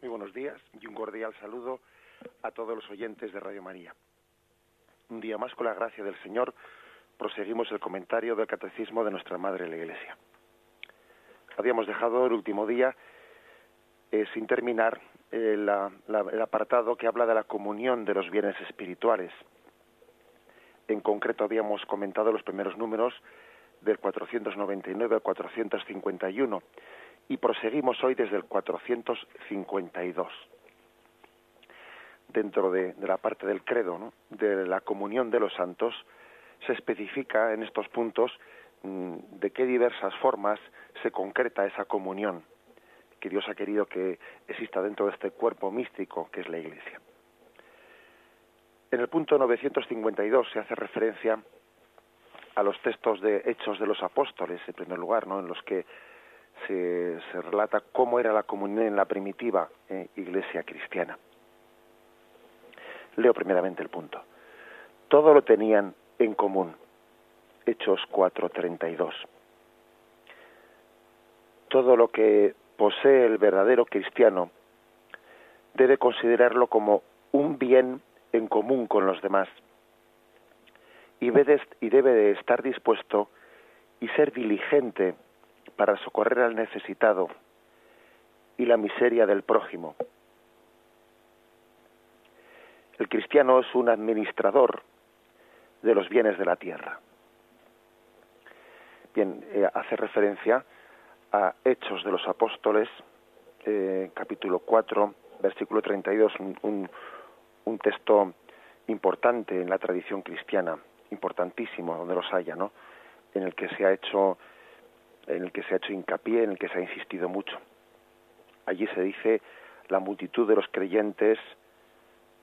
Muy buenos días y un cordial saludo a todos los oyentes de Radio María. Un día más, con la gracia del Señor, proseguimos el comentario del Catecismo de nuestra Madre la Iglesia. Habíamos dejado el último día eh, sin terminar eh, el apartado que habla de la comunión de los bienes espirituales. En concreto habíamos comentado los primeros números del 499 al 451 y proseguimos hoy desde el 452. Dentro de, la parte del credo, de la comunión de los santos, se especifica en estos puntos mm, de qué diversas formas se concreta esa comunión que Dios ha querido que exista dentro de este cuerpo místico que es la Iglesia. En el punto 952 se hace referencia a los textos de Hechos de los Apóstoles, en primer lugar, ¿no? en los que se, relata cómo era la comunión en la primitiva eh, iglesia cristiana. Leo primeramente el punto. Todo lo tenían en común. Hechos 4:32. Todo lo que posee el verdadero cristiano debe considerarlo como un bien en común con los demás y debe de estar dispuesto y ser diligente para socorrer al necesitado y la miseria del prójimo. El cristiano es un administrador de los bienes de la tierra. Bien, eh, hace referencia a Hechos de los Apóstoles, eh, capítulo 4, versículo 32, un, un texto importante en la tradición cristiana, importantísimo donde los haya, ¿no? En el que se ha hecho en el que se ha hecho hincapié, en el que se ha insistido mucho. Allí se dice la multitud de los creyentes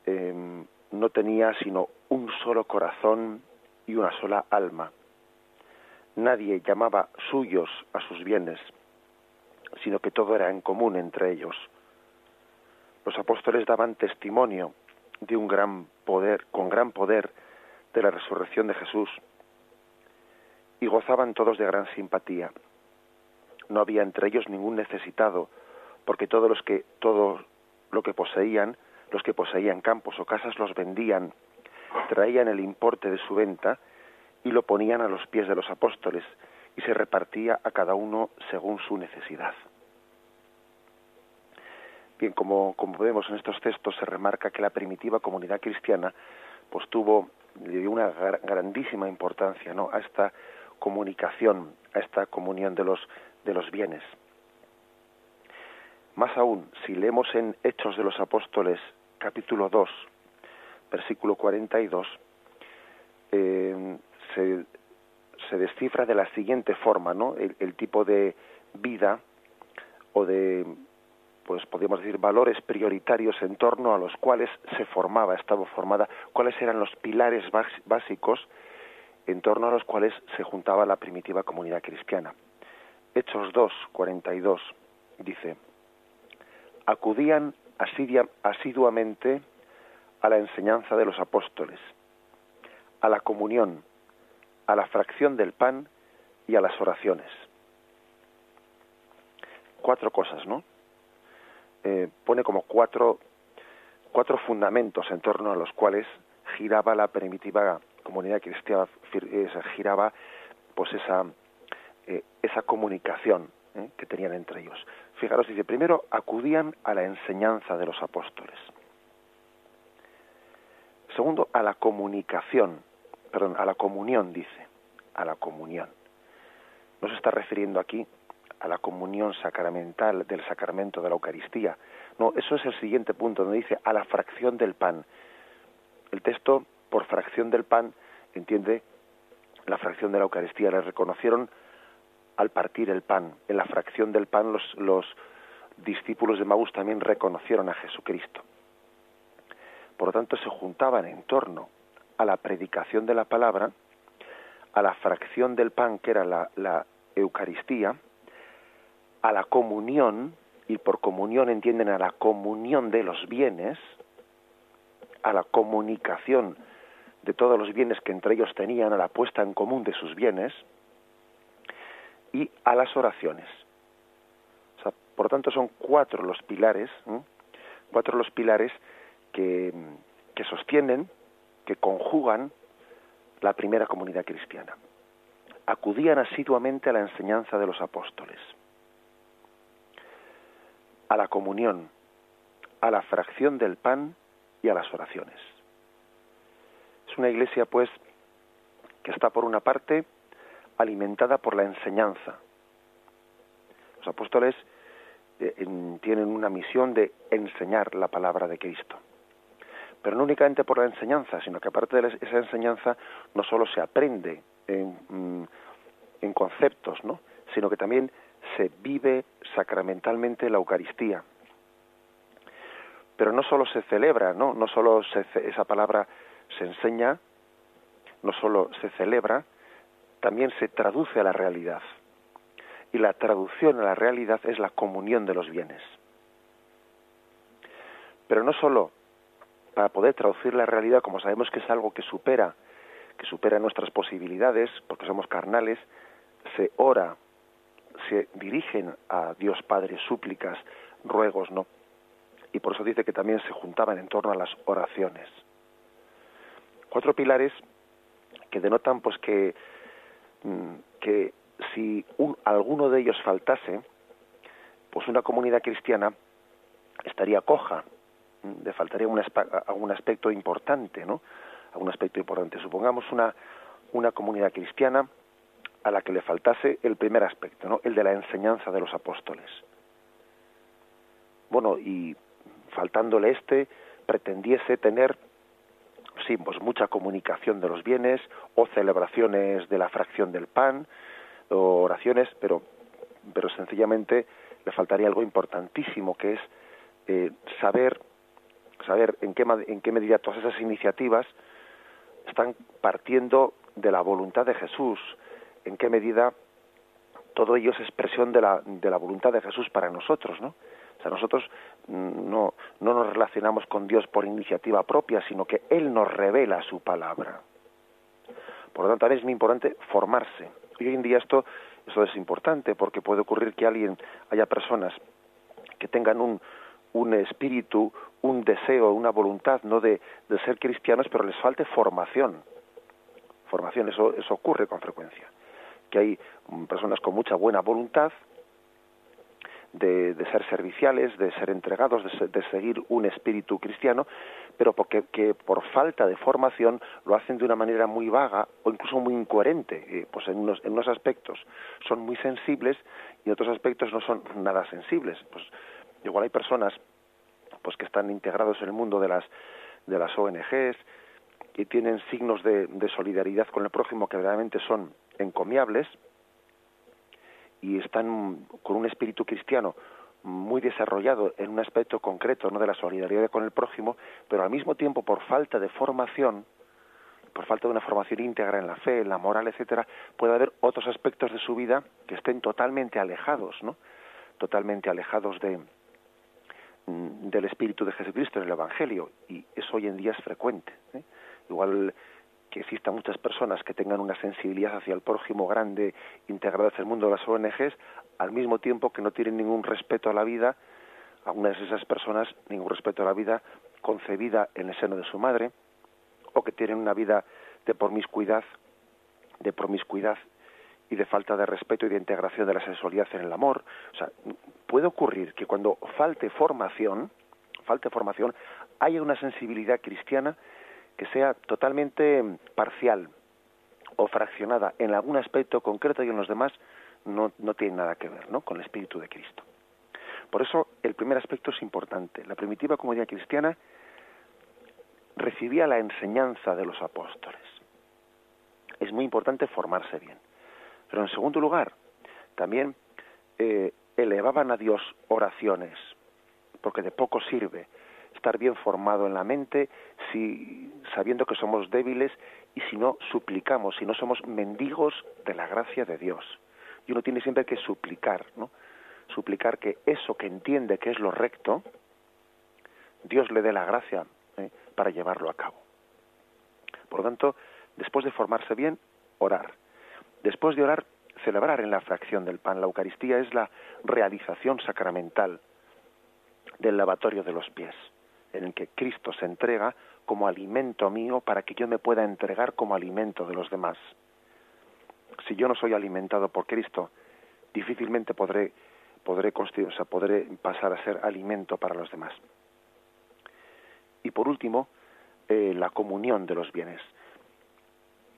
em, no tenía sino un solo corazón y una sola alma. Nadie llamaba suyos a sus bienes, sino que todo era en común entre ellos. Los apóstoles daban testimonio de un gran poder, con gran poder, de la resurrección de Jesús, y gozaban todos de gran simpatía no había entre ellos ningún necesitado, porque todos los que todo lo que poseían, los que poseían campos o casas los vendían, traían el importe de su venta y lo ponían a los pies de los apóstoles y se repartía a cada uno según su necesidad. Bien, como, como vemos en estos textos se remarca que la primitiva comunidad cristiana pues tuvo una grandísima importancia ¿no? a esta comunicación, a esta comunión de los de los bienes. Más aún, si leemos en Hechos de los Apóstoles capítulo 2, versículo 42, eh, se, se descifra de la siguiente forma, ¿no? El, tipo de vida o de, pues podríamos decir, valores prioritarios en torno a los cuales se formaba, estaba formada, cuáles eran los pilares básicos en torno a los cuales se juntaba la primitiva comunidad cristiana. Hechos 2, 42 dice, acudían asiduamente a la enseñanza de los apóstoles, a la comunión, a la fracción del pan y a las oraciones. Cuatro cosas, ¿no? Eh, pone como cuatro, cuatro fundamentos en torno a los cuales giraba la primitiva comunidad cristiana, eh, giraba pues esa, eh, esa comunicación ¿eh? que tenían entre ellos. Fijaros, dice, primero acudían a la enseñanza de los apóstoles. Segundo, a la comunicación, perdón, a la comunión, dice, a la comunión. No se está refiriendo aquí a la comunión sacramental del sacramento de la Eucaristía. No, eso es el siguiente punto, donde dice a la fracción del pan. El texto, por fracción del pan, entiende la fracción de la Eucaristía. Le reconocieron al partir el pan. En la fracción del pan los, los discípulos de Maús también reconocieron a Jesucristo. Por lo tanto, se juntaban en torno a la predicación de la palabra, a la fracción del pan que era la, la Eucaristía, a la comunión, y por comunión entienden a la comunión de los bienes, a la comunicación de todos los bienes que entre ellos tenían, a la puesta en común de sus bienes, y a las oraciones. por lo tanto, son cuatro los pilares cuatro los pilares que, que sostienen, que conjugan la primera comunidad cristiana. Acudían asiduamente a la enseñanza de los apóstoles, a la comunión, a la fracción del pan y a las oraciones. Es una iglesia, pues, que está por una parte alimentada por la enseñanza. Los apóstoles eh, tienen una misión de enseñar la palabra de Cristo. Pero no únicamente por la enseñanza, sino que aparte de esa enseñanza no solo se aprende en, mm, en conceptos, ¿no? sino que también se vive sacramentalmente la Eucaristía. Pero no solo se celebra, no, no solo esa palabra se enseña, no solo se celebra, también se traduce a la realidad. Y la traducción a la realidad es la comunión de los bienes. Pero no solo para poder traducir la realidad, como sabemos que es algo que supera, que supera nuestras posibilidades, porque somos carnales, se ora, se dirigen a Dios Padre súplicas, ruegos, ¿no? Y por eso dice que también se juntaban en torno a las oraciones. Cuatro pilares que denotan pues que, que si un, alguno de ellos faltase, pues una comunidad cristiana estaría coja, mm, le faltaría un, algún aspecto importante, ¿no? Algún aspecto importante. Supongamos una, una comunidad cristiana a la que le faltase el primer aspecto, ¿no? el de la enseñanza de los apóstoles. Bueno, y faltándole este, pretendiese tener sí, pues mucha comunicación de los bienes, o celebraciones de la fracción del pan, o oraciones, pero, pero sencillamente le faltaría algo importantísimo, que es eh, saber, saber en qué, en qué medida todas esas iniciativas están partiendo de la voluntad de Jesús, en qué medida todo ello es expresión de la, de la voluntad de Jesús para nosotros, ¿no? Nosotros mm, no, no nos relacionamos con Dios por iniciativa propia, sino que Él nos revela su palabra. Por lo tanto, también es muy importante formarse. Y hoy en día esto, esto es importante porque puede ocurrir que alguien, haya personas que tengan un, un espíritu, un deseo, una voluntad no de, de ser cristianos, pero les falte formación. Formación, eso, eso ocurre con frecuencia que hay personas con mucha buena voluntad de, ser serviciales, de ser entregados, de, seguir un espíritu cristiano, pero porque que por falta de formación lo hacen de una manera muy vaga o incluso muy incoherente. Eh, pues en unos, en unos aspectos son muy sensibles y en otros aspectos no son nada sensibles. Pues igual hay personas pues que están integrados en el mundo de las de las ONGs y tienen signos de, de solidaridad con el prójimo que realmente son encomiables y están con un espíritu cristiano muy desarrollado en un aspecto concreto no de la solidaridad con el prójimo, pero al mismo tiempo por falta de formación, por falta de una formación íntegra en la fe, en la moral, etcétera, puede haber otros aspectos de su vida que estén totalmente alejados, ¿no? Totalmente alejados de mm, del espíritu de Jesucristo en el Evangelio y eso hoy en día es frecuente. ¿eh? Igual que existan muchas personas que tengan una sensibilidad hacia el prójimo grande integradas en el mundo de las ONGs, al mismo tiempo que no tienen ningún respeto a la vida, algunas de esas personas ningún respeto a la vida concebida en el seno de su madre, o que tienen una vida de promiscuidad, de promiscuidad y de falta de respeto y de integración de la sexualidad en el amor. O sea, puede ocurrir que cuando falte formación, falte formación, haya una sensibilidad cristiana que sea totalmente parcial o fraccionada en algún aspecto concreto y en los demás no, no tiene nada que ver ¿no? con el espíritu de Cristo. Por eso el primer aspecto es importante. La primitiva comunidad cristiana recibía la enseñanza de los apóstoles. Es muy importante formarse bien. Pero en segundo lugar, también eh, elevaban a Dios oraciones, porque de poco sirve estar bien formado en la mente, si sabiendo que somos débiles y si no suplicamos, si no somos mendigos de la gracia de Dios. Y uno tiene siempre que suplicar, ¿no? Suplicar que eso que entiende que es lo recto, Dios le dé la gracia ¿eh? para llevarlo a cabo. Por lo tanto, después de formarse bien, orar. Después de orar, celebrar en la fracción del pan. La Eucaristía es la realización sacramental del lavatorio de los pies, en el que Cristo se entrega como alimento mío para que yo me pueda entregar como alimento de los demás. Si yo no soy alimentado por Cristo, difícilmente podré pasar a ser alimento para los demás. Y por último, eh, la comunión de los bienes.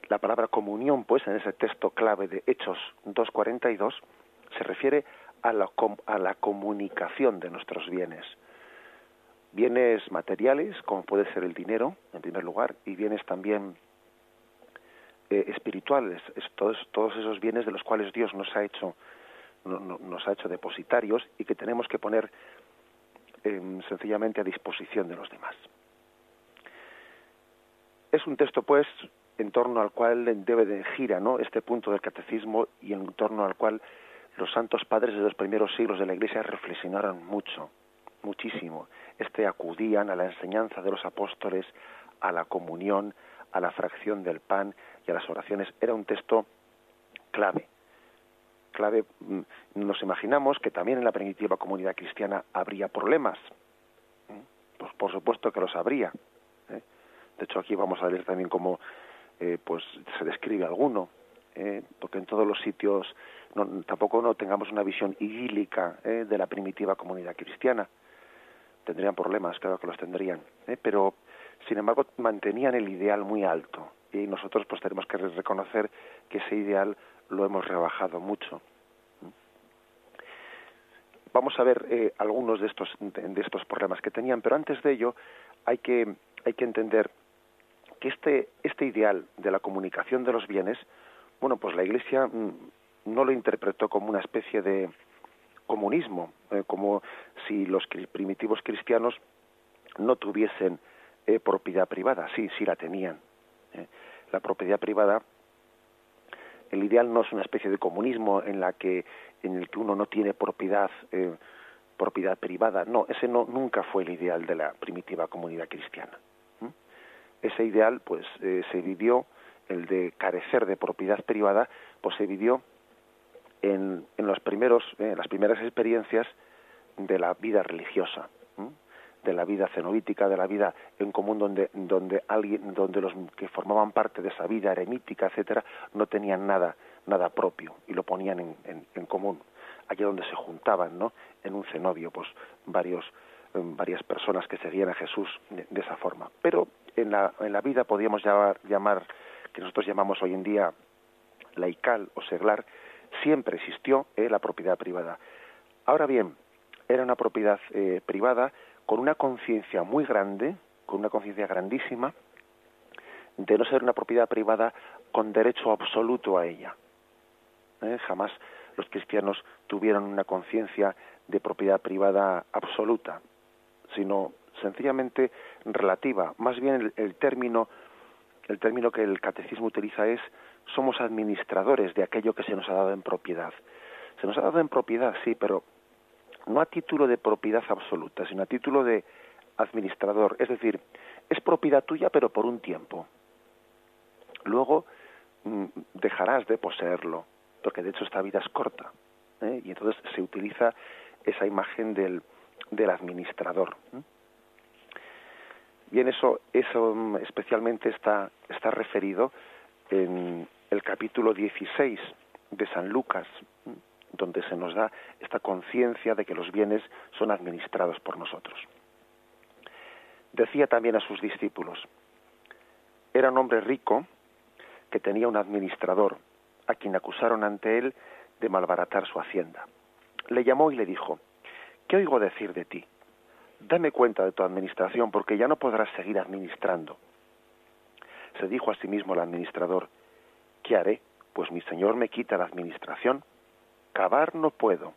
La palabra comunión, pues, en ese texto clave de Hechos 2.42, se refiere a la, a la comunicación de nuestros bienes. Bienes materiales, como puede ser el dinero, en primer lugar, y bienes también eh, espirituales, todos, todos esos bienes de los cuales Dios nos ha hecho nos ha hecho depositarios y que tenemos que poner em, sencillamente a disposición de los demás. Es un texto, pues, en torno al cual debe de gira ¿no? este punto del catecismo y en torno al cual los santos padres de los primeros siglos de la Iglesia reflexionaron mucho, muchísimo. Este acudían a la enseñanza de los apóstoles, a la comunión, a la fracción del pan y a las oraciones. Era un texto clave, clave. Mm, nos imaginamos que también en la primitiva comunidad cristiana habría problemas. Pues por supuesto que los habría. ¿eh? De hecho, aquí vamos a leer también cómo eh, pues se describe alguno, ¿eh? porque en todos los sitios tampoco no tengamos una visión idílica de la primitiva comunidad cristiana. Tendrían problemas, claro que los tendrían, pero sin embargo mantenían el ideal muy alto y nosotros pues tenemos que reconocer que ese ideal lo hemos rebajado mucho. Vamos a ver algunos de estos de estos problemas que tenían, pero antes de ello hay que hay que entender que este, este ideal de la comunicación de los bienes, bueno, pues la Iglesia mm, no lo interpretó como una especie de comunismo, eh, como si los primitivos cristianos no tuviesen eh, propiedad privada. Sí, sí la tenían. Eh. La propiedad privada, el ideal no es una especie de comunismo en la que en el que uno no tiene propiedad propiedad privada. No, ese no nunca fue el ideal de la primitiva comunidad cristiana ese ideal pues eh, se vivió el de carecer de propiedad privada pues se vivió en, en los primeros eh, las primeras experiencias de la vida religiosa de la vida cenobítica de la vida en común donde donde alguien donde los que formaban parte de esa vida eremítica etcétera no tenían nada nada propio y lo ponían en, en, en común. Allí donde se juntaban no en un cenobio pues varios varias personas que seguían a Jesús de, esa forma. Pero en la, en la vida podríamos llamar, llamar, que nosotros llamamos hoy en día laical o seglar, siempre existió eh, la propiedad privada. Ahora bien, era una propiedad eh, privada con una conciencia muy grande, con una conciencia grandísima, de no ser una propiedad privada con derecho absoluto a ella. Eh, jamás los cristianos tuvieron una conciencia de propiedad privada absoluta sino sencillamente relativa. Más bien el, término el término que el catecismo utiliza es somos administradores de aquello que se nos ha dado en propiedad. Se nos ha dado en propiedad, sí, pero no a título de propiedad absoluta, sino a título de administrador. Es decir, es propiedad tuya, pero por un tiempo. Luego mm, dejarás de poseerlo, porque de hecho esta vida es corta. ¿eh? Y entonces se utiliza esa imagen del, del administrador. Bien, eso, eso mm, especialmente está, está referido en el capítulo 16 de San Lucas, donde se nos da esta conciencia de que los bienes son administrados por nosotros. Decía también a sus discípulos, era un hombre rico que tenía un administrador, a quien acusaron ante él de malbaratar su hacienda. Le llamó y le dijo, ¿qué oigo decir de ti? Dame cuenta de tu administración porque ya no podrás seguir administrando. Se dijo a sí mismo el administrador, ¿qué haré? Pues mi señor me quita la administración. Cavar no puedo.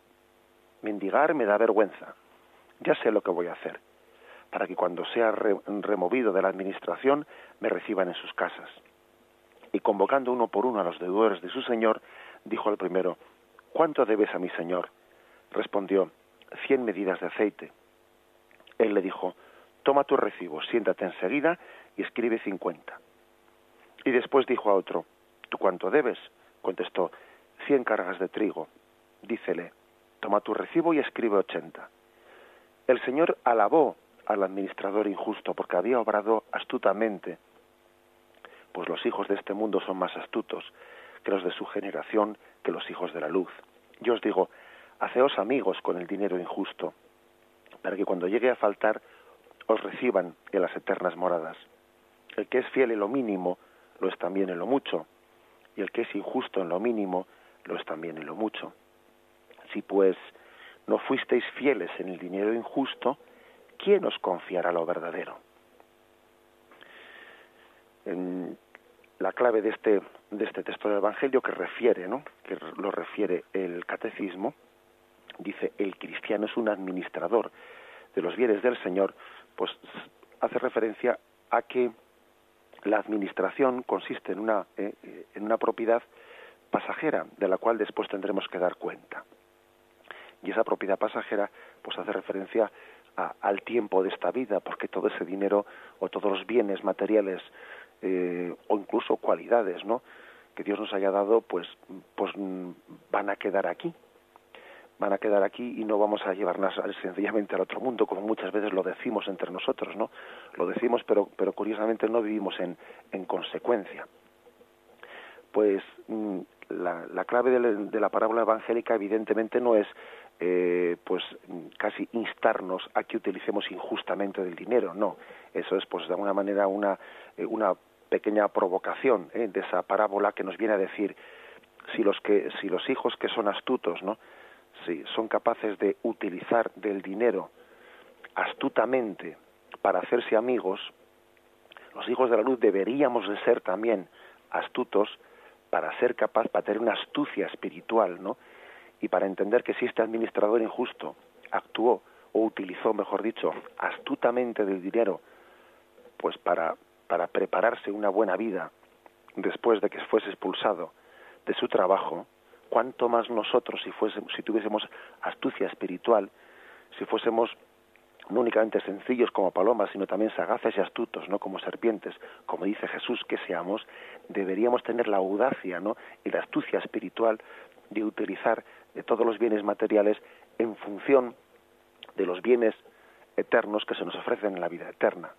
Mendigar me da vergüenza. Ya sé lo que voy a hacer, para que cuando sea removido de la administración me reciban en sus casas. Y convocando uno por uno a los deudores de su señor, dijo al primero, ¿cuánto debes a mi señor? Respondió, cien medidas de aceite. Él le dijo, toma tu recibo, siéntate enseguida y escribe cincuenta. Y después dijo a otro, ¿tú cuánto debes? Contestó, cien cargas de trigo. Dícele, toma tu recibo y escribe ochenta. El Señor alabó al administrador injusto porque había obrado astutamente. Pues los hijos de este mundo son más astutos que los de su generación, que los hijos de la luz. Yo os digo, haceos amigos con el dinero injusto, para que cuando llegue a faltar os reciban en las eternas moradas. El que es fiel en lo mínimo, lo es también en lo mucho, y el que es injusto en lo mínimo, lo es también en lo mucho. Si pues no fuisteis fieles en el dinero injusto, ¿quién os confiará lo verdadero? En la clave de este, de este texto del Evangelio que refiere, ¿no? que lo refiere el catecismo, dice el cristiano es un administrador de los bienes del Señor, pues hace referencia a que la administración consiste en una, eh, en una propiedad pasajera de la cual después tendremos que dar cuenta. Y esa propiedad pasajera pues hace referencia al tiempo de esta vida, porque todo ese dinero o todos los bienes materiales eh, o incluso cualidades, ¿no? que Dios nos haya dado, pues, pues van a quedar aquí, van a quedar aquí y no vamos a llevarlas sencillamente al otro mundo, como muchas veces lo decimos entre nosotros, ¿no? Lo decimos, pero, pero curiosamente no vivimos en, en consecuencia. Pues mm, la, la, clave de, la parábola evangélica evidentemente no es eh, pues casi instarnos a que utilicemos injustamente el dinero, no. Eso es pues de alguna manera una, eh, una pequeña provocación ¿eh? de esa parábola que nos viene a decir si los que si los hijos que son astutos, ¿no? Si son capaces de utilizar del dinero astutamente para hacerse amigos, los hijos de la luz deberíamos de ser también astutos para ser capaz, para tener una astucia espiritual, ¿no? Y para entender que si este administrador injusto actuó o utilizó, mejor dicho, astutamente del dinero, pues para, para prepararse una buena vida después de que fuese expulsado de su trabajo, cuánto más nosotros si, fuésemos, si tuviésemos astucia espiritual, si fuésemos no únicamente sencillos como palomas, sino también sagaces y astutos, ¿no? Como serpientes, como dice Jesús que seamos, deberíamos tener la audacia, ¿no? Y la astucia espiritual de utilizar de todos los bienes materiales en función de los bienes eternos que se nos ofrecen en la vida eterna.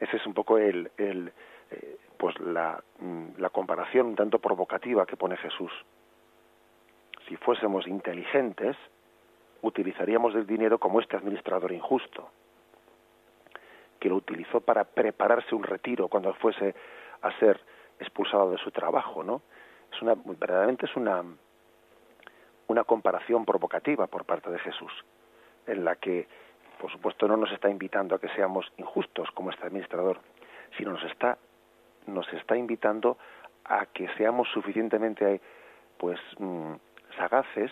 Ese es un poco el, el eh, pues la, mm, la comparación un tanto provocativa que pone Jesús si fuésemos inteligentes, utilizaríamos el dinero como este administrador injusto, que lo utilizó para prepararse un retiro cuando fuese a ser expulsado de su trabajo, ¿no? Es una, verdaderamente es una, una comparación provocativa por parte de Jesús, en la que, por supuesto, no nos está invitando a que seamos injustos como este administrador, sino nos está, nos está invitando a que seamos suficientemente, pues, mm, sagaces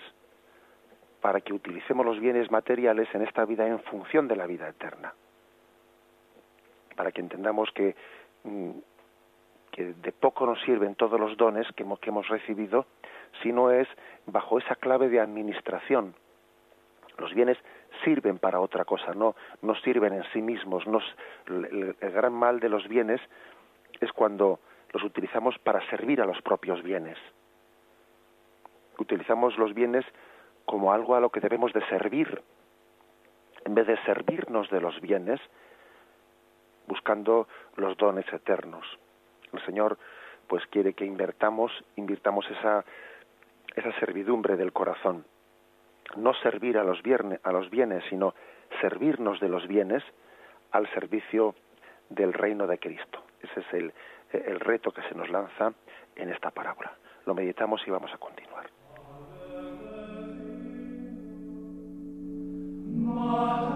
para que utilicemos los bienes materiales en esta vida en función de la vida eterna. Para que entendamos que, mm, de poco nos sirven todos los dones que hemos, recibido si no es bajo esa clave de administración. Los bienes sirven para otra cosa, no, no sirven en sí mismos. Nos, el gran mal de los bienes es cuando los utilizamos para servir a los propios bienes utilizamos los bienes como algo a lo que debemos de servir, en vez de servirnos de los bienes, buscando los dones eternos. El Señor pues quiere que invertamos, invirtamos esa, servidumbre del corazón. No servir a los, bienes, sino servirnos de los bienes al servicio del reino de Cristo. Ese es el reto que se nos lanza en esta parábola. Lo meditamos y vamos a continuar. Mater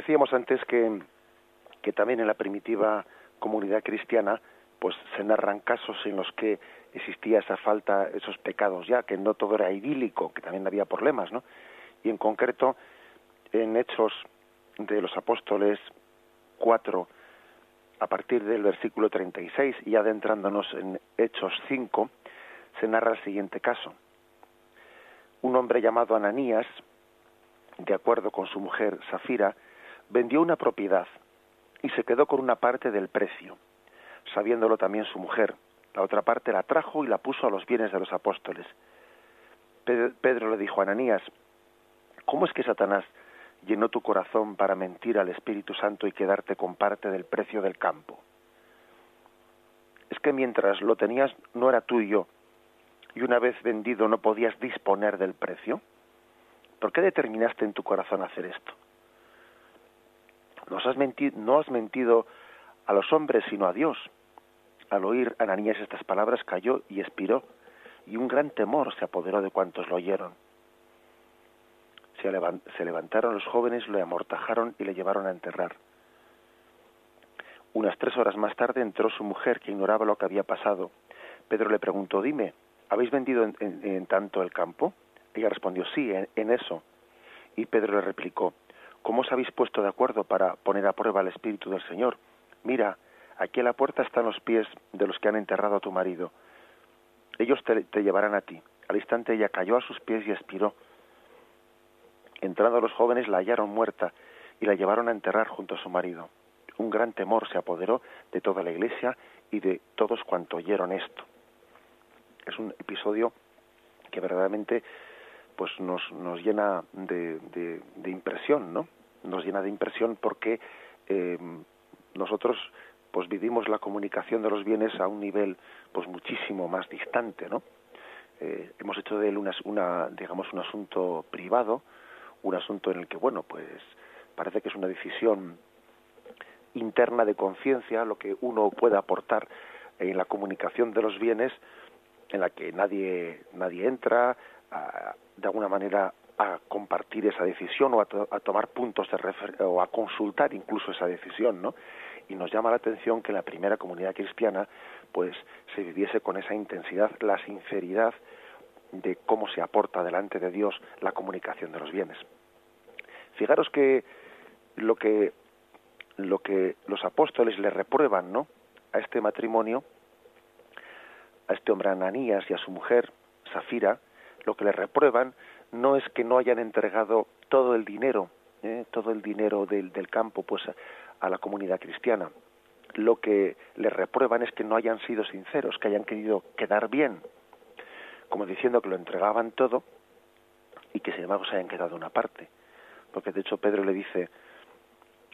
decíamos antes que, que también en la primitiva comunidad cristiana pues se narran casos en los que existía esa falta, esos pecados ya, que no todo era idílico, que también había problemas, ¿no? Y en concreto, en Hechos de los Apóstoles 4, a partir del versículo 36 y adentrándonos en Hechos 5, se narra el siguiente caso. Un hombre llamado Ananías, de acuerdo con su mujer Safira, vendió una propiedad y se quedó con una parte del precio sabiéndolo también su mujer. La otra parte la trajo y la puso a los bienes de los apóstoles. Pedro le dijo a Ananías, ¿cómo es que Satanás llenó tu corazón para mentir al Espíritu Santo y quedarte con parte del precio del campo? Es que mientras lo tenías no era tuyo y una vez vendido no podías disponer del precio. ¿Por qué determinaste en tu corazón hacer esto? No has mentido a los hombres, sino a Dios. Al oír Ananías estas palabras cayó y expiró, y un gran temor se apoderó de cuantos lo oyeron. Se levantaron los jóvenes, lo amortajaron y le llevaron a enterrar. Unas tres horas más tarde entró su mujer, que ignoraba lo que había pasado. Pedro le preguntó, dime, ¿habéis vendido en, tanto el campo? Ella respondió, sí, en, eso. Y Pedro le replicó, ¿cómo os habéis puesto de acuerdo para poner a prueba el Espíritu del Señor? Mira, aquí a la puerta están los pies de los que han enterrado a tu marido. Ellos te, llevarán a ti. Al instante ella cayó a sus pies y expiró. Entrando los jóvenes la hallaron muerta y la llevaron a enterrar junto a su marido. Un gran temor se apoderó de toda la iglesia y de todos cuantos oyeron esto. Es un episodio que verdaderamente pues nos, nos llena de, de, impresión, ¿no? Nos llena de impresión porque eh, nosotros pues vivimos la comunicación de los bienes a un nivel pues muchísimo más distante, ¿no? Eh, hemos hecho de él una, una, digamos un asunto privado, un asunto en el que bueno pues parece que es una decisión interna de conciencia lo que uno puede aportar en la comunicación de los bienes en la que nadie nadie entra de alguna manera a compartir esa decisión o a, tomar puntos de o a consultar incluso esa decisión, ¿no? Y nos llama la atención que la primera comunidad cristiana, pues, se viviese con esa intensidad, la sinceridad de cómo se aporta delante de Dios la comunicación de los bienes. Fijaros que lo que lo que los apóstoles le reprueban, ¿no? A este matrimonio, a este hombre Ananías y a su mujer Safira, lo que le reprueban no es que no hayan entregado todo el dinero, ¿eh? todo el dinero del, del campo, pues a, la comunidad cristiana. Lo que le reprueban es que no hayan sido sinceros, que hayan querido quedar bien, como diciendo que lo entregaban todo y que sin embargo se hayan quedado una parte. Porque de hecho Pedro le dice,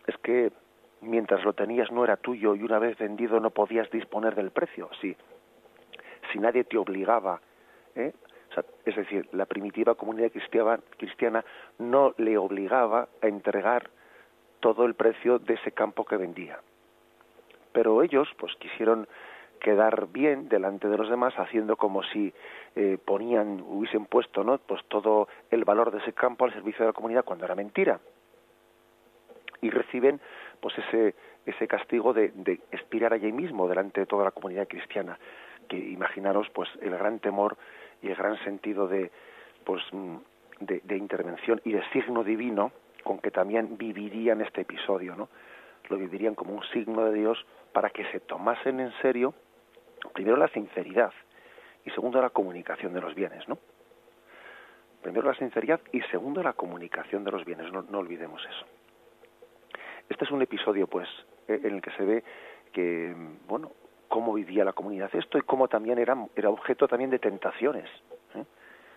es que mientras lo tenías no era tuyo y una vez vendido no podías disponer del precio. Sí, si nadie te obligaba ¿eh? Es decir, la primitiva comunidad cristiana, no le obligaba a entregar todo el precio de ese campo que vendía. Pero ellos, pues, quisieron quedar bien delante de los demás, haciendo como si eh, ponían, hubiesen puesto, ¿no? Pues todo el valor de ese campo al servicio de la comunidad cuando era mentira. Y reciben, pues, ese ese castigo de, de expirar allí mismo delante de toda la comunidad cristiana. Que imaginaros, pues, el gran temor y el gran sentido de, pues, de, intervención y de signo divino con que también vivirían este episodio, ¿no? Lo vivirían como un signo de Dios para que se tomasen en serio, primero la sinceridad y segundo la comunicación de los bienes, ¿no? Primero la sinceridad y segundo la comunicación de los bienes, no, no olvidemos eso. Este es un episodio, pues, e, en el que se ve que, bueno, cómo vivía la comunidad esto y cómo también era, era objeto también de tentaciones, ¿eh?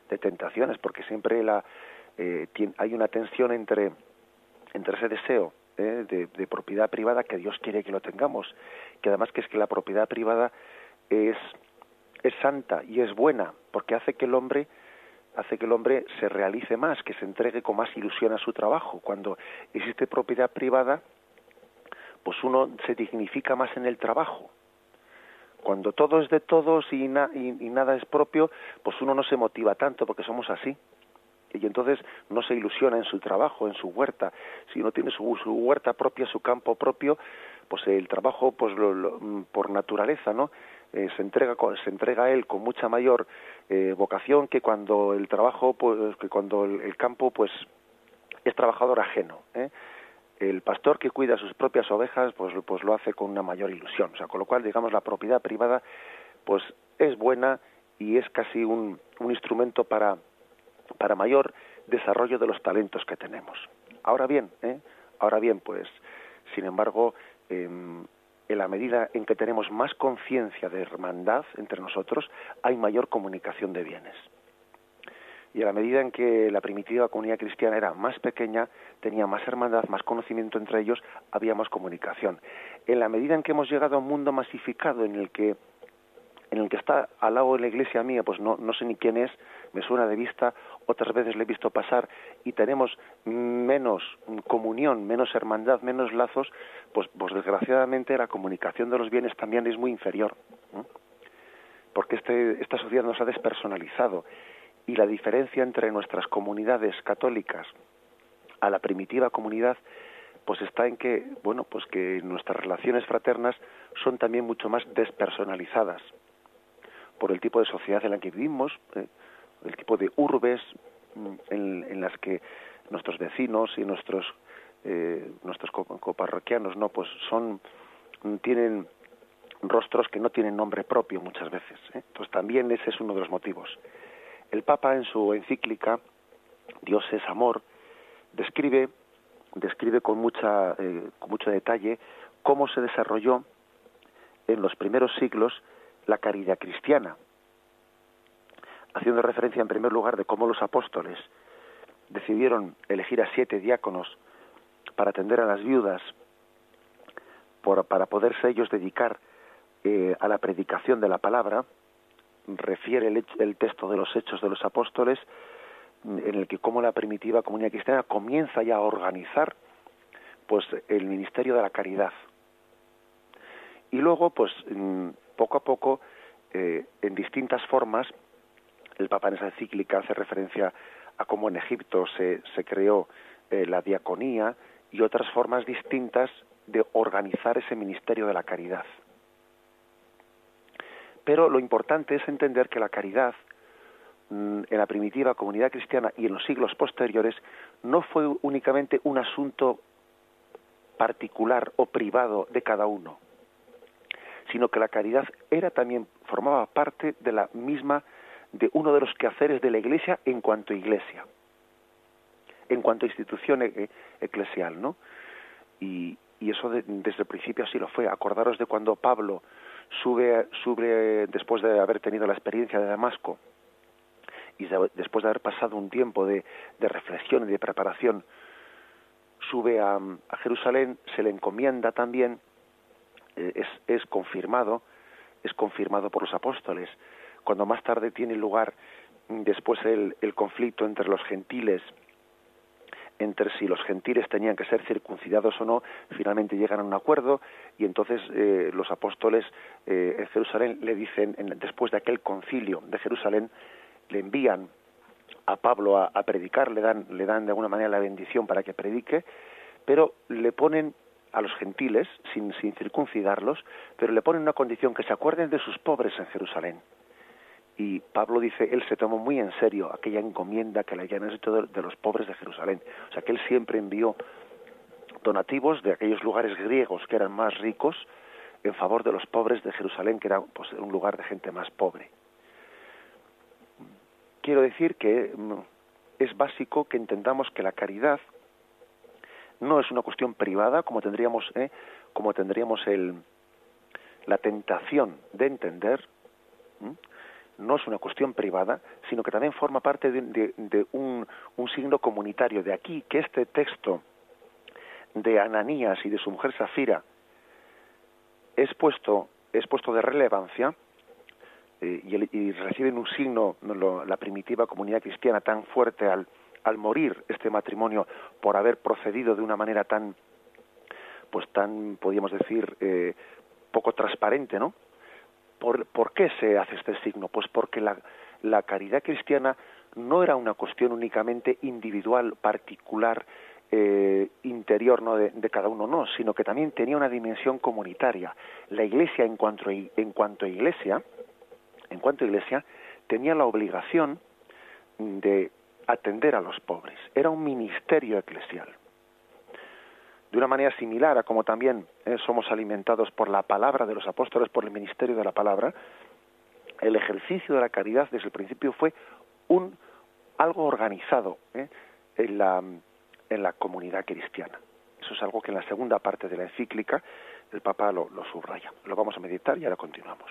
de tentaciones, porque siempre la, eh, hay una tensión entre, entre ese deseo ¿eh? de, de, propiedad privada que Dios quiere que lo tengamos, que además que es que la propiedad privada es, es santa y es buena, porque hace que el hombre hace que el hombre se realice más, que se entregue con más ilusión a su trabajo. Cuando existe propiedad privada, pues uno se dignifica más en el trabajo, cuando todo es de todos y, y, nada es propio, pues uno no se motiva tanto porque somos así. y entonces no se ilusiona en su trabajo, en su huerta, si no tiene su, huerta propia, su campo propio, pues el trabajo, pues mm, por naturaleza, ¿no? Eh, se entrega se entrega a él con mucha mayor eh, vocación que cuando el trabajo, pues que cuando el, campo, pues es trabajador ajeno. ¿eh? El pastor que cuida sus propias ovejas, pues, pues lo hace con una mayor ilusión. O sea, con lo cual, digamos, la propiedad privada, pues es buena y es casi un, un instrumento para para mayor desarrollo de los talentos que tenemos. Ahora bien, ¿eh? ahora bien, pues, sin embargo, em, en la medida en que tenemos más conciencia de hermandad entre nosotros, hay mayor comunicación de bienes. Y a la medida en que la primitiva comunidad cristiana era más pequeña, tenía más hermandad, más conocimiento entre ellos, había más comunicación. En la medida en que hemos llegado a un mundo masificado en el que en el que está al lado de la iglesia mía, pues no, no sé ni quién es, me suena de vista, otras veces le he visto pasar y tenemos menos comunión, menos hermandad, menos lazos, pues, pues desgraciadamente la comunicación de los bienes también es muy inferior. Porque este, esta sociedad nos ha despersonalizado y la diferencia entre nuestras comunidades católicas a la primitiva comunidad pues está en que bueno pues que nuestras relaciones fraternas son también mucho más despersonalizadas por el tipo de sociedad en la que vivimos ¿eh? el tipo de urbes mm, en, las que nuestros vecinos y nuestros eh, nuestros coparroquianos no pues son mm, tienen rostros que no tienen nombre propio muchas veces ¿eh? entonces también ese es uno de los motivos el Papa en su encíclica Dios es amor describe describe con mucha eh, con mucho detalle cómo se desarrolló en los primeros siglos la caridad cristiana haciendo referencia en primer lugar de cómo los apóstoles decidieron elegir a siete diáconos para atender a las viudas, para poderse ellos dedicar eh, a la predicación de la palabra, refiere el, el, texto de los Hechos de los Apóstoles, en el que como la primitiva comunidad cristiana comienza ya a organizar pues el ministerio de la caridad. Y luego, pues mm, poco a poco, eh, en distintas formas, el Papa en esa encíclica hace referencia a cómo en Egipto se, se creó eh, la diaconía y otras formas distintas de organizar ese ministerio de la caridad. Pero lo importante es entender que la caridad mm, en la primitiva comunidad cristiana y en los siglos posteriores no fue únicamente un asunto particular o privado de cada uno, sino que la caridad era también formaba parte de la misma de uno de los quehaceres de la Iglesia en cuanto Iglesia, en cuanto institución e-, e-, eclesial, ¿no? Y, eso desde el principio así lo fue. Acordaros de cuando Pablo sube, sube después de haber tenido la experiencia de Damasco y después de haber pasado un tiempo de, reflexión y de preparación, sube a, Jerusalén, se le encomienda también, eh, es, es confirmado, es confirmado por los apóstoles, cuando más tarde tiene lugar mm, después el, conflicto entre los gentiles entre si los gentiles tenían que ser circuncidados o no, finalmente llegan a un acuerdo y entonces eh, los apóstoles eh, en Jerusalén le dicen, después de aquel concilio de Jerusalén, le envían a Pablo a, predicar, le dan, le dan de alguna manera la bendición para que predique, pero le ponen a los gentiles, sin, sin circuncidarlos, pero le ponen una condición, que se acuerden de sus pobres en Jerusalén y Pablo dice, él se tomó muy en serio aquella encomienda que le habían hecho de, los pobres de Jerusalén. O sea, que él siempre envió donativos de aquellos lugares griegos que eran más ricos en favor de los pobres de Jerusalén, que era pues, un lugar de gente más pobre. Quiero decir que mm, es básico que entendamos que la caridad no es una cuestión privada como tendríamos, ¿eh? como tendríamos el, la tentación de entender, no es una cuestión privada, sino que también forma parte de, un, signo comunitario. De aquí que este texto de Ananías y de su mujer Safira es puesto, es puesto de relevancia eh, y, reciben un signo, la primitiva comunidad cristiana tan fuerte al, al morir este matrimonio por haber procedido de una manera tan, pues tan, podríamos decir, eh, poco transparente, ¿no? ¿Por, qué se hace este signo? Pues porque la, caridad cristiana no era una cuestión únicamente individual, particular, eh, interior ¿no? De, cada uno, no, sino que también tenía una dimensión comunitaria. La Iglesia, en cuanto en cuanto Iglesia, en cuanto a Iglesia, tenía la obligación de atender a los pobres. Era un ministerio eclesial. De una manera similar a como también eh, somos alimentados por la palabra de los apóstoles, por el ministerio de la palabra, el ejercicio de la caridad desde el principio fue un algo organizado ¿eh? en, la, comunidad cristiana. Eso es algo que en la segunda parte de la encíclica el Papa lo, lo subraya. Lo vamos a meditar y ahora continuamos.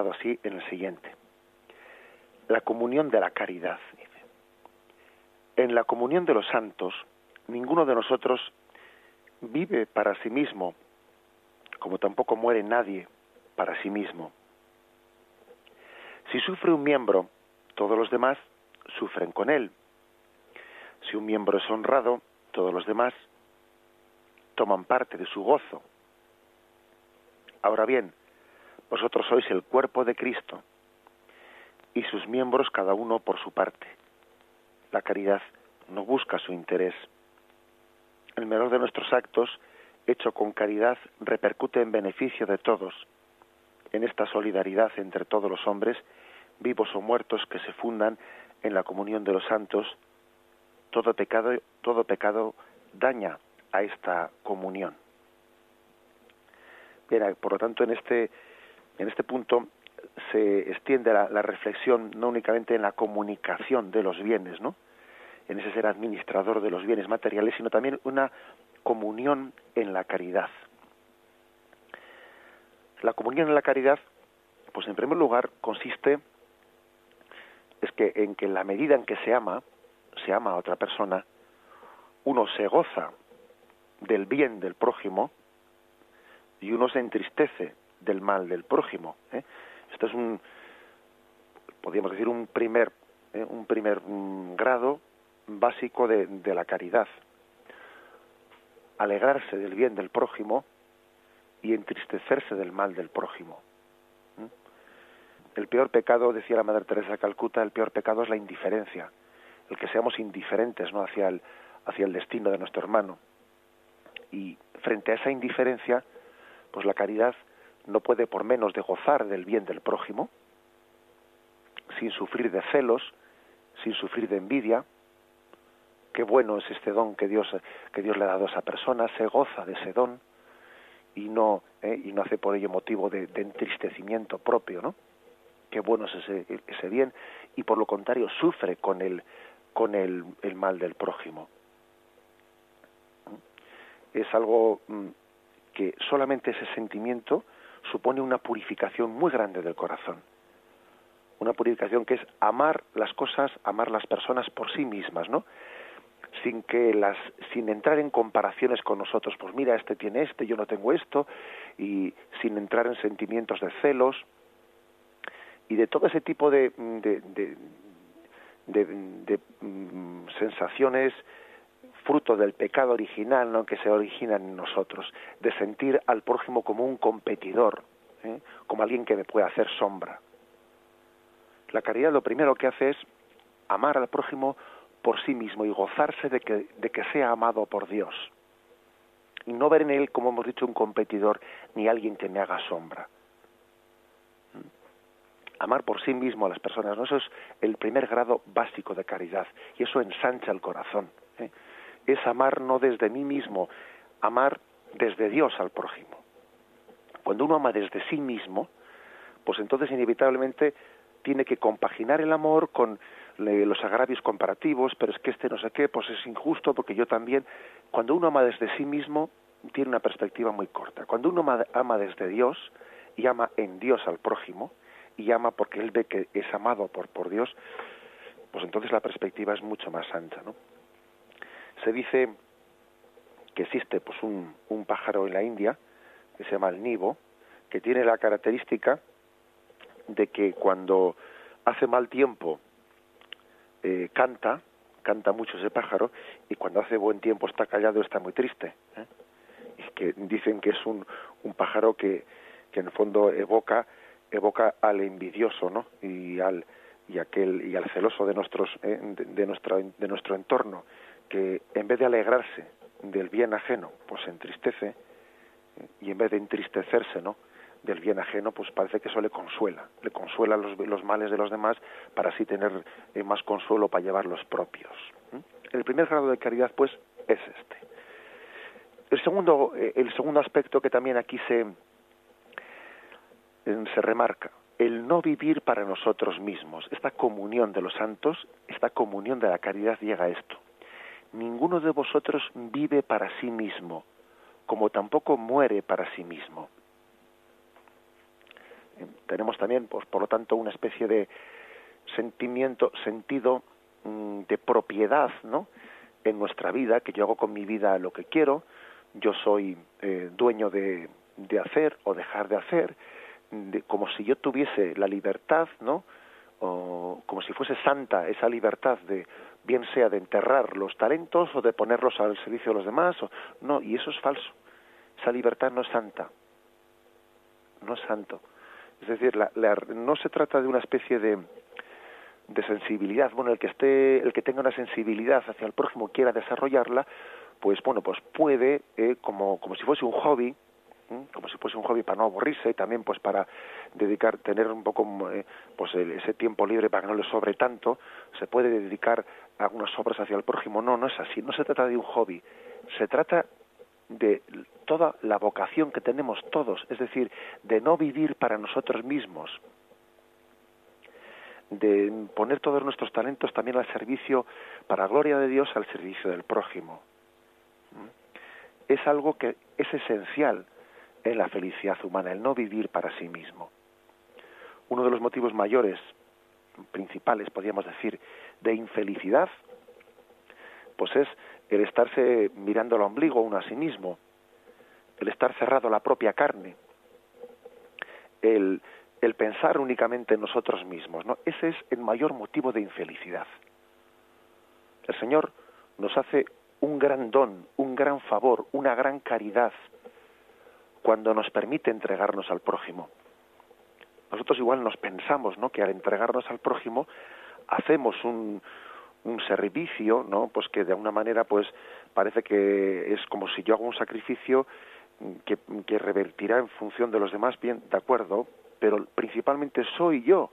Así en el siguiente. La comunión de la caridad. En la comunión de los santos, ninguno de nosotros vive para sí mismo, como tampoco muere nadie para sí mismo. Si sufre un miembro, todos los demás sufren con él. Si un miembro es honrado, todos los demás toman parte de su gozo. Ahora bien, vosotros sois el cuerpo de Cristo y sus miembros cada uno por su parte. La caridad no busca su interés. El menor de nuestros actos, hecho con caridad, repercute en beneficio de todos, en esta solidaridad entre todos los hombres, vivos o muertos, que se fundan en la comunión de los santos. Todo pecado, todo pecado daña a esta comunión. Bien, por lo tanto, en este en este punto se extiende la, reflexión no únicamente en la comunicación de los bienes, ¿no? en ese ser administrador de los bienes materiales, sino también una comunión en la caridad. La comunión en la caridad, pues en primer lugar consiste es que en que en la medida en que se ama, se ama a otra persona, uno se goza del bien del prójimo y uno se entristece del mal del prójimo. ¿eh? Esto es un, podríamos decir, un primer, ¿eh? un primer mm, grado básico de, de, la caridad. Alegrarse del bien del prójimo y entristecerse del mal del prójimo. ¿eh? El peor pecado, decía la Madre Teresa de Calcuta, el peor pecado es la indiferencia, el que seamos indiferentes ¿no? hacia, el, hacia el destino de nuestro hermano. Y frente a esa indiferencia, pues la caridad no puede por menos de gozar del bien del prójimo, sin sufrir de celos, sin sufrir de envidia. Qué bueno es este don que Dios, que Dios le ha dado a esa persona, se goza de ese don y no, eh, y no hace por ello motivo de, entristecimiento propio, ¿no? Qué bueno es ese, ese bien y por lo contrario sufre con el, con el, el mal del prójimo. Es algo mm, que solamente ese sentimiento supone una purificación muy grande del corazón. Una purificación que es amar las cosas, amar las personas por sí mismas, ¿no? Sin que las, sin entrar en comparaciones con nosotros, pues mira, este tiene este, yo no tengo esto, y sin entrar en sentimientos de celos y de todo ese tipo de, de, de, de mm, sensaciones fruto del pecado original ¿no? que se origina en nosotros, de sentir al prójimo como un competidor, ¿eh? como alguien que me puede hacer sombra. La caridad lo primero que hace es amar al prójimo por sí mismo y gozarse de que, de que sea amado por Dios. y no ver en él, como hemos dicho, un competidor ni alguien que me haga sombra. Amar por sí mismo a las personas, ¿no? eso es el primer grado básico de caridad y eso ensancha el corazón. ¿eh? Es amar no desde mí mismo, amar desde Dios al prójimo. Cuando uno ama desde sí mismo, pues entonces inevitablemente tiene que compaginar el amor con los agravios comparativos, pero es que este no sé qué, pues es injusto porque yo también. Cuando uno ama desde sí mismo, tiene una perspectiva muy corta. Cuando uno ama desde Dios y ama en Dios al prójimo y ama porque él ve que es amado por, por Dios, pues entonces la perspectiva es mucho más ancha, ¿no? Se dice que existe pues un, pájaro en la India que se llama el nibo, que tiene la característica de que cuando hace mal tiempo eh, canta, canta mucho ese pájaro, y cuando hace buen tiempo está callado está muy triste. ¿eh? Y que dicen que es un, un pájaro que, que en el fondo evoca evoca al envidioso, ¿no? Y al y aquel y al celoso de nuestros eh, de, nuestro de nuestro entorno que en vez de alegrarse del bien ajeno, pues se entristece y en vez de entristecerse, ¿no? del bien ajeno, pues parece que eso le consuela, le consuela los, males de los demás para así tener eh, más consuelo para llevar los propios. El primer grado de caridad, pues, es este. El segundo, eh, el segundo aspecto que también aquí se, se remarca, el no vivir para nosotros mismos. Esta comunión de los santos, esta comunión de la caridad llega a esto. Ninguno de vosotros vive para sí mismo, como tampoco muere para sí mismo tenemos también, pues, por lo tanto, una especie de sentimiento, sentido mm, de propiedad, ¿no? En nuestra vida, que yo hago con mi vida lo que quiero, yo soy eh, dueño de, de hacer o dejar de hacer, de, como si yo tuviese la libertad, ¿no? O como si fuese santa esa libertad de, bien sea de enterrar los talentos o de ponerlos al servicio de los demás, o, no, y eso es falso. Esa libertad no es santa, no es santo. Es decir, no se trata de una especie de, de sensibilidad. Bueno, el que esté, el que tenga una sensibilidad hacia el prójimo quiera desarrollarla, pues bueno, pues puede, eh, como, como si fuese un hobby, como si fuese un hobby para no aburrirse y también pues para dedicar tener un poco eh, pues ese tiempo libre para que no le sobre tanto se puede dedicar algunas obras hacia el prójimo. No no es así. No se trata de un hobby. Se trata de toda la vocación que tenemos todos, es decir, de no vivir para nosotros mismos, de poner todos nuestros talentos también al servicio, para gloria de Dios, al servicio del prójimo. Es algo que es esencial en la felicidad humana, el no vivir para sí mismo. Uno de los motivos mayores, principales, podríamos decir, de infelicidad, pues es el estarse mirando al ombligo uno a sí mismo, el estar cerrado a la propia carne, el, el pensar únicamente en nosotros mismos, ¿no? Ese es el mayor motivo de infelicidad. El Señor nos hace un gran don, un gran favor, una gran caridad cuando nos permite entregarnos al prójimo. Nosotros igual nos pensamos, ¿no? Que al entregarnos al prójimo hacemos un, servicio, ¿no? Pues que de alguna manera, pues parece que es como si yo hago un sacrificio que, que revertirá en función de los demás, bien, de acuerdo, pero principalmente soy yo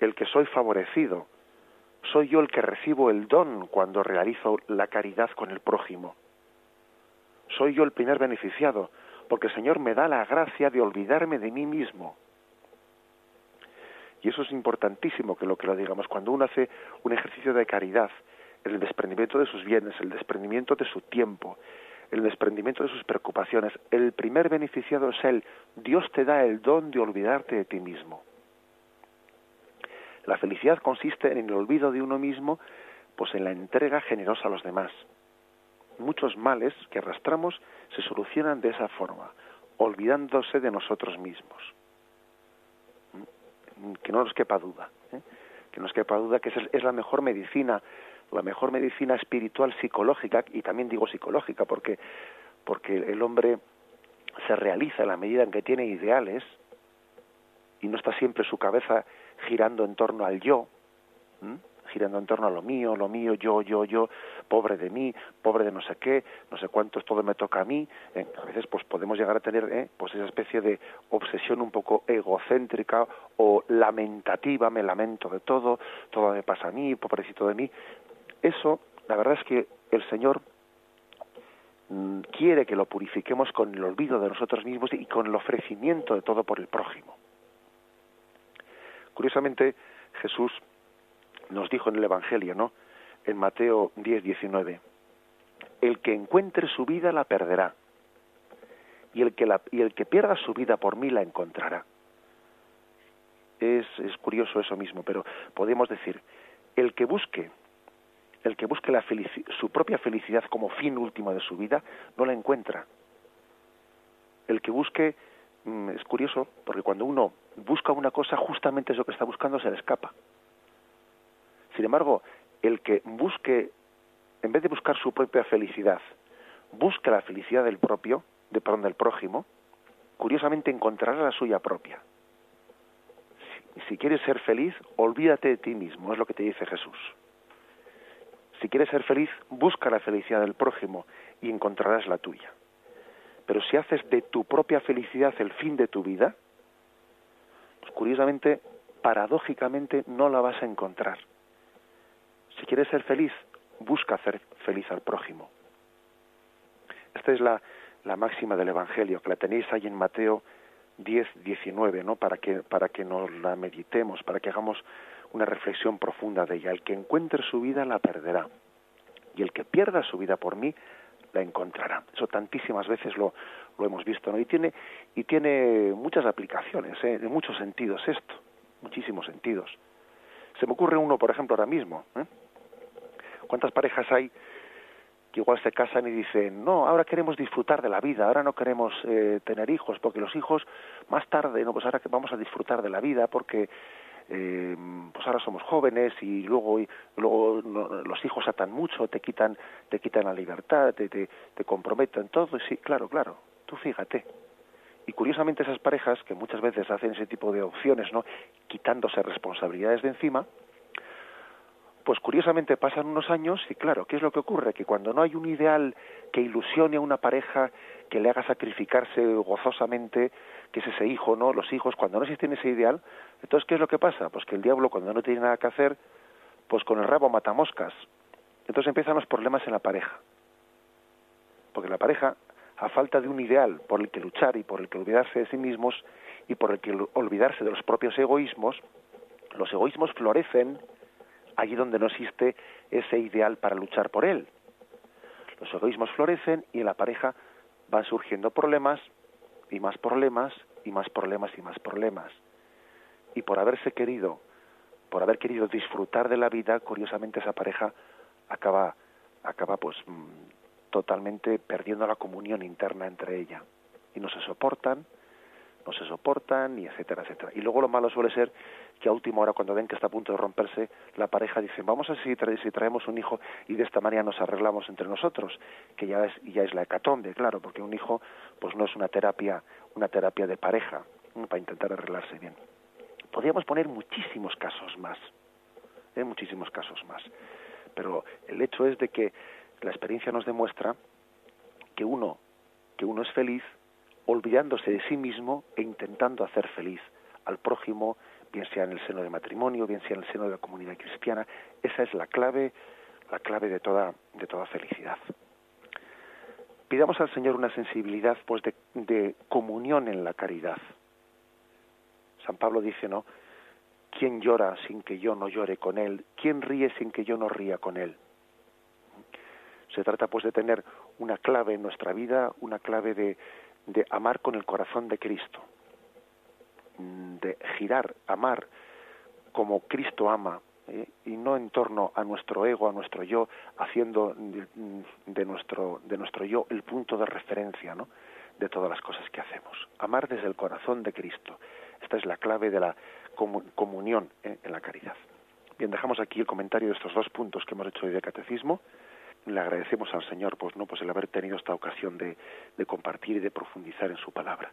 el que soy favorecido, soy yo el que recibo el don cuando realizo la caridad con el prójimo, soy yo el primer beneficiado, porque el Señor me da la gracia de olvidarme de mí mismo y eso es importantísimo que lo que lo digamos. Cuando uno hace un ejercicio de caridad, el desprendimiento de sus bienes, el desprendimiento de su tiempo, el desprendimiento de sus preocupaciones, el primer beneficiado es Él. Dios te da el don de olvidarte de ti mismo. La felicidad consiste en el olvido de uno mismo, pues en la entrega generosa a los demás. Muchos males que arrastramos se solucionan de esa forma, olvidándose de nosotros mismos que no nos quepa duda, ¿eh? que no nos quepa duda que es, la mejor medicina, la mejor medicina espiritual psicológica, y también digo psicológica porque, porque el hombre se realiza en la medida en que tiene ideales y no está siempre su cabeza girando en torno al yo, girando en torno a lo mío, lo mío, yo, yo, yo, pobre de mí, pobre de no sé qué, no sé cuántos, todo me toca a mí. ¿eh? A veces pues podemos llegar a tener ¿eh? pues esa especie de obsesión un poco egocéntrica o lamentativa, me lamento de todo, todo me pasa a mí, pobrecito de mí. Eso, la verdad es que el Señor mm, quiere que lo purifiquemos con el olvido de nosotros mismos y con el ofrecimiento de todo por el prójimo. Curiosamente, Jesús nos dijo en el Evangelio, ¿no? En Mateo 10, 19, el que encuentre su vida la perderá, y el que, la, y el que pierda su vida por mí la encontrará. Es, curioso eso mismo, pero podemos decir, el que busque, el que busque la su propia felicidad como fin último de su vida, no la encuentra. El que busque, mm, es curioso, porque cuando uno busca una cosa, justamente eso que está buscando se le escapa. Sin embargo, el que busque, en vez de buscar su propia felicidad, busque la felicidad del propio, de perdón, del prójimo, curiosamente encontrará la suya propia. Si, quieres ser feliz, olvídate de ti mismo, es lo que te dice Jesús. Si quieres ser feliz, busca la felicidad del prójimo y encontrarás la tuya. Pero si haces de tu propia felicidad el fin de tu vida, curiosamente, paradójicamente, no la vas a encontrar. Si quieres ser feliz, busca hacer feliz al prójimo. Esta es la, la máxima del Evangelio, que la tenéis ahí en Mateo 10, 19, ¿no? Para que, para que nos la meditemos, para que hagamos una reflexión profunda de ella. El que encuentre su vida la perderá. Y el que pierda su vida por mí la encontrará. Eso tantísimas veces lo, lo hemos visto, ¿no? Y tiene, y tiene muchas aplicaciones, ¿eh? en muchos sentidos esto, muchísimos sentidos. Se me ocurre uno, por ejemplo, ahora mismo. ¿eh? ¿Cuántas parejas hay que igual se casan y dicen, no, ahora queremos disfrutar de la vida, ahora no queremos eh, tener hijos, porque los hijos más tarde, no, pues ahora que vamos a disfrutar de la vida, porque eh, pues ahora somos jóvenes y luego luego los hijos atan mucho te quitan te quitan la libertad te, te, te comprometen todo sí claro claro tú fíjate. Y curiosamente esas parejas que muchas veces hacen ese tipo de opciones no quitándose responsabilidades de encima pues curiosamente pasan unos años y claro, ¿qué es lo que ocurre? Que cuando no hay un ideal que ilusione a una pareja, que le haga sacrificarse gozosamente, que es ese hijo, ¿no? Los hijos, cuando no existe ese ideal, entonces ¿qué es lo que pasa? Pues que el diablo cuando no tiene nada que hacer, pues con el rabo mata moscas. Entonces empiezan los problemas en la pareja. Porque la pareja, a falta de un ideal por el que luchar y por el que olvidarse de sí mismos y por el que olvidarse de los propios egoísmos, los egoísmos florecen allí donde no existe ese ideal para luchar por él. Los egoísmos florecen y en la pareja van surgiendo problemas y más problemas y más problemas y más problemas. Y por haberse querido, por haber querido disfrutar de la vida, curiosamente esa pareja acaba, acaba pues mm, totalmente perdiendo la comunión interna entre ella. Y no se soportan, no se soportan y etcétera, etcétera. Y luego lo malo suele ser que a última hora, cuando ven que está a punto de romperse, la pareja dice, vamos a ver si, traemos un hijo y de esta manera nos arreglamos entre nosotros, que ya es, ya es la hecatombe, claro, porque un hijo pues no es una terapia, una terapia de pareja, para intentar arreglarse bien. Podríamos poner muchísimos casos más, ¿eh? muchísimos casos más. Pero el hecho es de que la experiencia nos demuestra que uno, que uno es feliz olvidándose de sí mismo e intentando hacer feliz al prójimo, bien sea en el seno del matrimonio, bien sea en el seno de la comunidad cristiana. Esa es la clave, la clave de toda, de toda felicidad. Pidamos al Señor una sensibilidad pues de, de comunión en la caridad. San Pablo dice, ¿no? ¿Quién llora sin que yo no llore con él? ¿Quién ríe sin que yo no ría con él? Se trata pues de tener una clave en nuestra vida, una clave de, de amar con el corazón de Cristo, de girar, amar como Cristo ama, ¿eh? y no en torno a nuestro ego, a nuestro yo, haciendo de, nuestro, de nuestro yo el punto de referencia ¿no? de todas las cosas que hacemos. Amar desde el corazón de Cristo. Esta es la clave de la comunión ¿eh? en la caridad. Bien, dejamos aquí el comentario de estos dos puntos que hemos hecho hoy de catecismo le agradecemos al Señor pues no pues el haber tenido esta ocasión de compartir y de profundizar en su palabra.